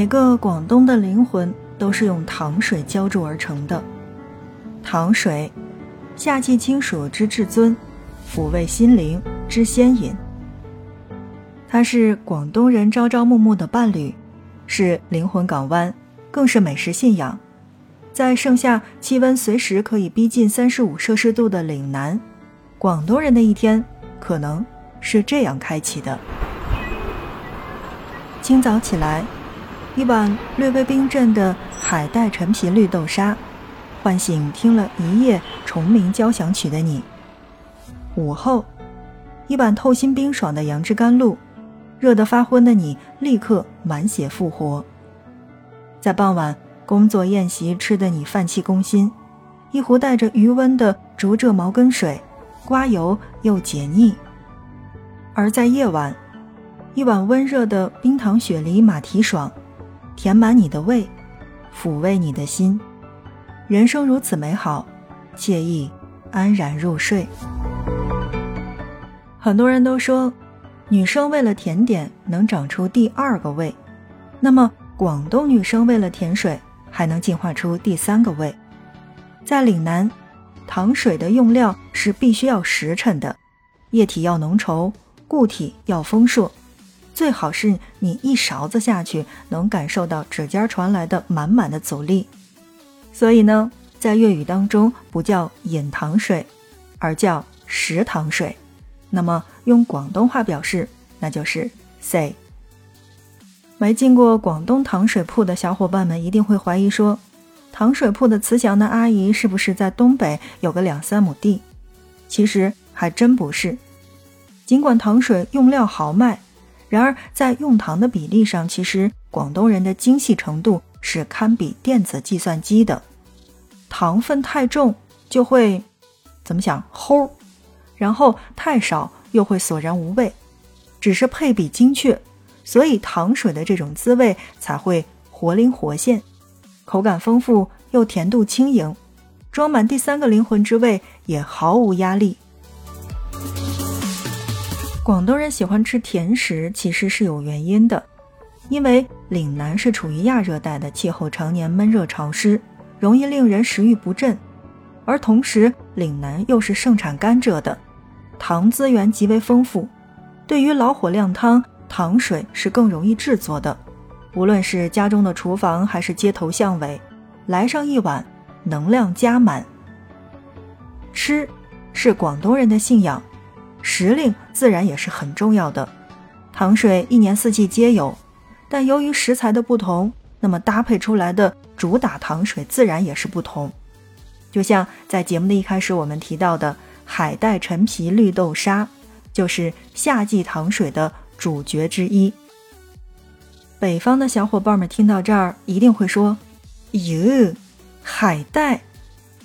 每个广东的灵魂都是用糖水浇筑而成的。糖水，夏季清暑之至尊，抚慰心灵之仙饮。它是广东人朝朝暮暮的伴侣，是灵魂港湾，更是美食信仰。在盛夏气温随时可以逼近三十五摄氏度的岭南，广东人的一天可能是这样开启的：清早起来，一碗略微冰镇的海带陈皮绿豆沙，唤醒听了一夜虫鸣交响曲的你；午后，一碗透心冰爽的杨枝甘露。热得发昏的你，立刻满血复活。在傍晚，工作宴席吃得你饭气攻心，一壶带着余温的竹蔗茅根水，刮油又解腻。而在夜晚，一碗温热的冰糖雪梨马蹄爽，填满你的胃，抚慰你的心。人生如此美好，惬意安然入睡。很多人都说。女生为了甜点能长出第二个胃，那么广东女生为了甜水还能进化出第三个胃。在岭南，糖水的用料是必须要实诚的，液体要浓稠，固体要丰硕，最好是你一勺子下去能感受到指尖传来的满满的阻力。所以呢，在粤语当中不叫饮糖水，而叫食糖水。那么用广东话表示，那就是 say。没进过广东糖水铺的小伙伴们一定会怀疑说，糖水铺的慈祥的阿姨是不是在东北有个两三亩地？其实还真不是。尽管糖水用料豪迈，然而在用糖的比例上，其实广东人的精细程度是堪比电子计算机的。糖分太重就会怎么想齁。然后太少又会索然无味，只是配比精确，所以糖水的这种滋味才会活灵活现，口感丰富又甜度轻盈，装满第三个灵魂之味也毫无压力。广东人喜欢吃甜食其实是有原因的，因为岭南是处于亚热带的气候，常年闷热潮湿，容易令人食欲不振，而同时岭南又是盛产甘蔗的。糖资源极为丰富，对于老火靓汤，糖水是更容易制作的。无论是家中的厨房还是街头巷尾，来上一碗，能量加满。吃是广东人的信仰，时令自然也是很重要的。糖水一年四季皆有，但由于食材的不同，那么搭配出来的主打糖水自然也是不同。就像在节目的一开始我们提到的。海带陈皮绿豆沙就是夏季糖水的主角之一。北方的小伙伴们听到这儿一定会说：“哟，海带、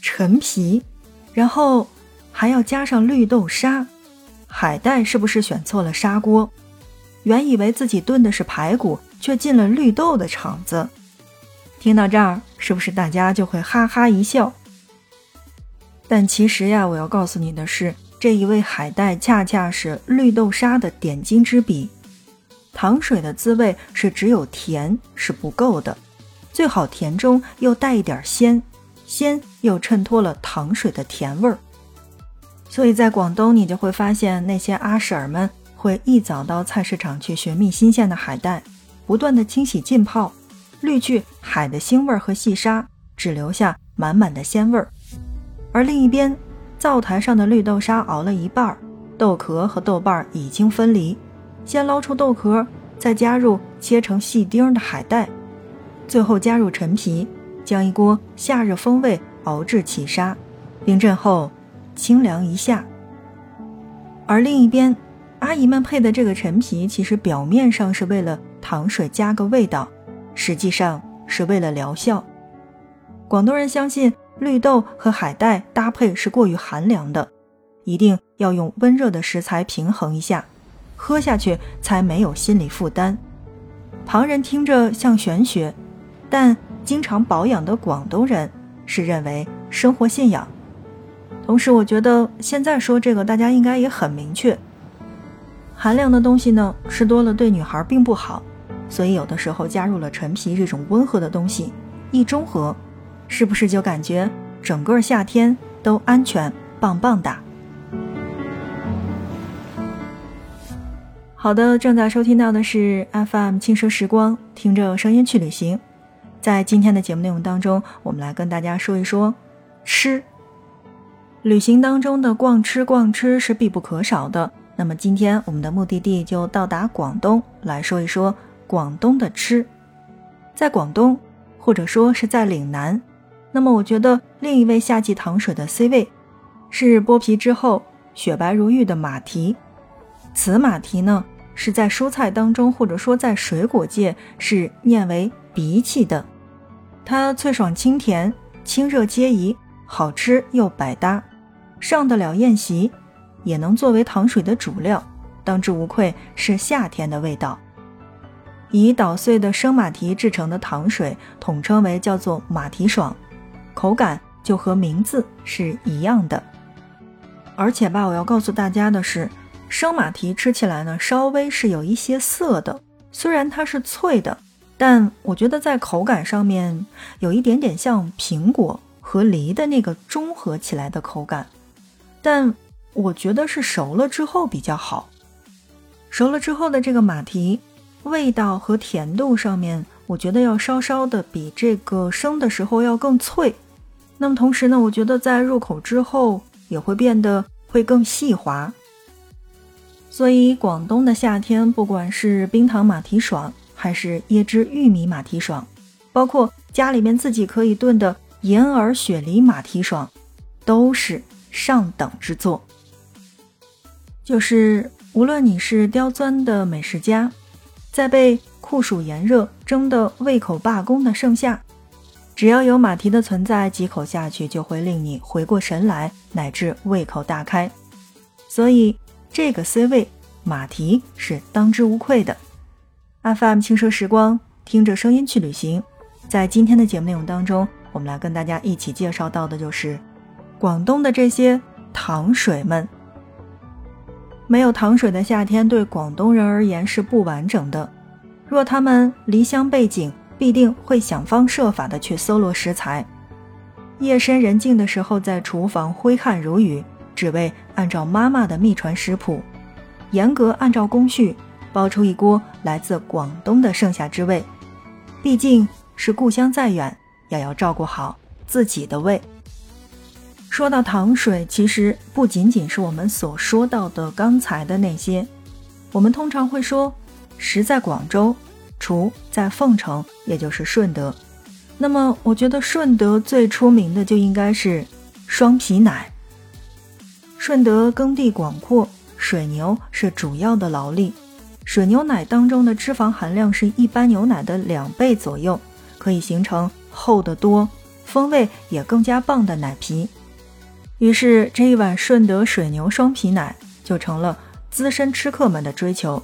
陈皮，然后还要加上绿豆沙，海带是不是选错了砂锅？原以为自己炖的是排骨，却进了绿豆的场子。”听到这儿，是不是大家就会哈哈一笑？但其实呀，我要告诉你的是，这一味海带恰恰是绿豆沙的点睛之笔。糖水的滋味是只有甜是不够的，最好甜中又带一点鲜，鲜又衬托了糖水的甜味儿。所以在广东，你就会发现那些阿婶儿们会一早到菜市场去寻觅新鲜的海带，不断的清洗浸泡，滤去海的腥味和细沙，只留下满满的鲜味儿。而另一边，灶台上的绿豆沙熬了一半，豆壳和豆瓣已经分离。先捞出豆壳，再加入切成细丁的海带，最后加入陈皮，将一锅夏日风味熬至起沙，冰镇后清凉一下。而另一边，阿姨们配的这个陈皮，其实表面上是为了糖水加个味道，实际上是为了疗效。广东人相信。绿豆和海带搭配是过于寒凉的，一定要用温热的食材平衡一下，喝下去才没有心理负担。旁人听着像玄学，但经常保养的广东人是认为生活信仰。同时，我觉得现在说这个大家应该也很明确，寒凉的东西呢吃多了对女孩并不好，所以有的时候加入了陈皮这种温和的东西，一中和，是不是就感觉整个夏天都安全棒棒哒？好的，正在收听到的是 FM 轻奢时光，听着声音去旅行。在今天的节目内容当中，我们来跟大家说一说吃。旅行当中的逛吃逛吃是必不可少的。那么今天我们的目的地就到达广东，来说一说广东的吃。在广东，或者说是在岭南，那么我觉得另一位夏季糖水的 C 位，是剥皮之后雪白如玉的马蹄。此马蹄呢，是在蔬菜当中，或者说在水果界是念为荸荠的。它脆爽清甜，清热皆宜，好吃又百搭，上得了宴席，也能作为糖水的主料，当之无愧是夏天的味道。以捣碎的生马蹄制成的糖水，统称为叫做马蹄爽，口感就和名字是一样的。而且吧，我要告诉大家的是。生马蹄吃起来呢，稍微是有一些涩的。虽然它是脆的，但我觉得在口感上面有一点点像苹果和梨的那个中和起来的口感。但我觉得是熟了之后比较好。熟了之后的这个马蹄，味道和甜度上面，我觉得要稍稍的比这个生的时候要更脆。那么同时呢，我觉得在入口之后也会变得会更细滑。所以，广东的夏天，不管是冰糖马蹄爽，还是椰汁玉米马蹄爽，包括家里面自己可以炖的银耳雪梨马蹄爽，都是上等之作。就是无论你是刁钻的美食家，在被酷暑炎热蒸得胃口罢工的盛夏，只要有马蹄的存在，几口下去就会令你回过神来，乃至胃口大开。所以。这个 C 位马蹄是当之无愧的。FM 轻奢时光，听着声音去旅行。在今天的节目内容当中，我们来跟大家一起介绍到的就是广东的这些糖水们。没有糖水的夏天，对广东人而言是不完整的。若他们离乡背井，必定会想方设法的去搜罗食材。夜深人静的时候，在厨房挥汗如雨。只为按照妈妈的秘传食谱，严格按照工序煲出一锅来自广东的盛夏之味。毕竟是故乡再远，也要照顾好自己的胃。说到糖水，其实不仅仅是我们所说到的刚才的那些，我们通常会说食在广州，厨在凤城，也就是顺德。那么，我觉得顺德最出名的就应该是双皮奶。顺德耕地广阔，水牛是主要的劳力。水牛奶当中的脂肪含量是一般牛奶的两倍左右，可以形成厚得多、风味也更加棒的奶皮。于是这一碗顺德水牛双皮奶就成了资深吃客们的追求。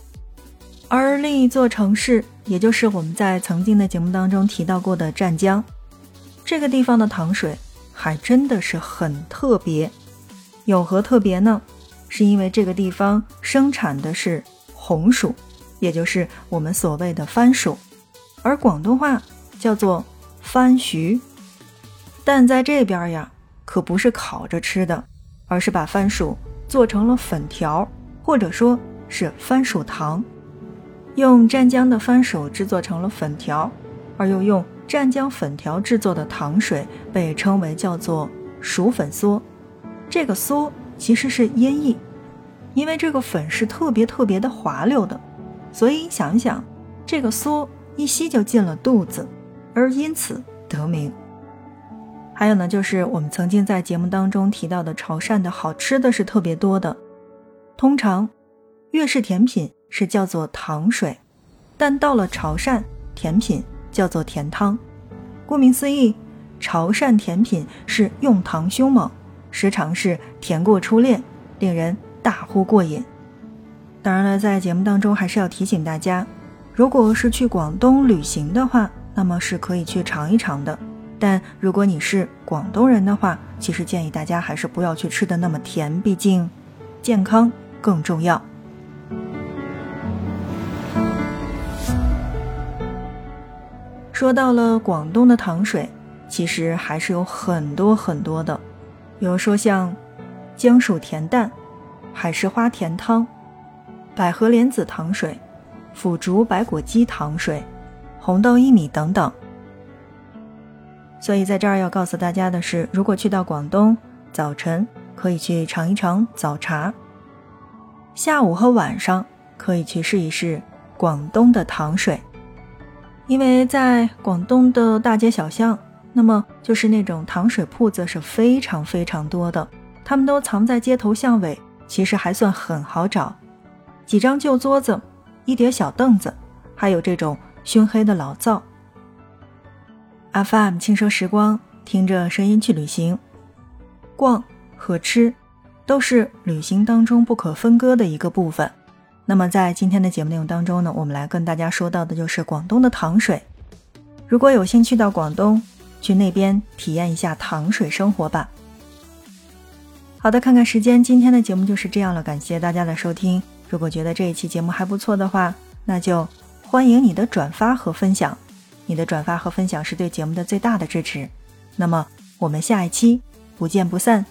而另一座城市，也就是我们在曾经的节目当中提到过的湛江，这个地方的糖水还真的是很特别。有何特别呢？是因为这个地方生产的是红薯，也就是我们所谓的番薯，而广东话叫做番薯。但在这边呀，可不是烤着吃的，而是把番薯做成了粉条，或者说是番薯糖，用湛江的番薯制作成了粉条，而又用湛江粉条制作的糖水被称为叫做薯粉酥。这个酥其实是音译，因为这个粉是特别特别的滑溜的，所以想一想，这个酥一吸就进了肚子，而因此得名。还有呢，就是我们曾经在节目当中提到的潮汕的好吃的是特别多的，通常粤式甜品是叫做糖水，但到了潮汕，甜品叫做甜汤。顾名思义，潮汕甜品是用糖凶猛。时常是甜过初恋，令人大呼过瘾。当然了，在节目当中还是要提醒大家，如果是去广东旅行的话，那么是可以去尝一尝的。但如果你是广东人的话，其实建议大家还是不要去吃的那么甜，毕竟健康更重要。说到了广东的糖水，其实还是有很多很多的，比如说像姜薯甜蛋、海石花甜汤、百合莲子糖水、腐竹白果鸡糖水、红豆薏米等等。所以在这儿要告诉大家的是，如果去到广东，早晨可以去尝一尝早茶，下午和晚上可以去试一试广东的糖水。因为在广东的大街小巷，那么就是那种糖水铺子是非常非常多的，他们都藏在街头巷尾，其实还算很好找。几张旧桌子，一叠小凳子，还有这种熏黑的老灶。FM 轻奢时光，听着声音去旅行，逛和吃都是旅行当中不可分割的一个部分。那么在今天的节目内容当中呢，我们来跟大家说到的就是广东的糖水。如果有幸去到广东，去那边体验一下糖水生活吧。好的，看看时间，今天的节目就是这样了，感谢大家的收听。如果觉得这一期节目还不错的话，那就欢迎你的转发和分享。你的转发和分享是对节目的最大的支持。那么，我们下一期不见不散。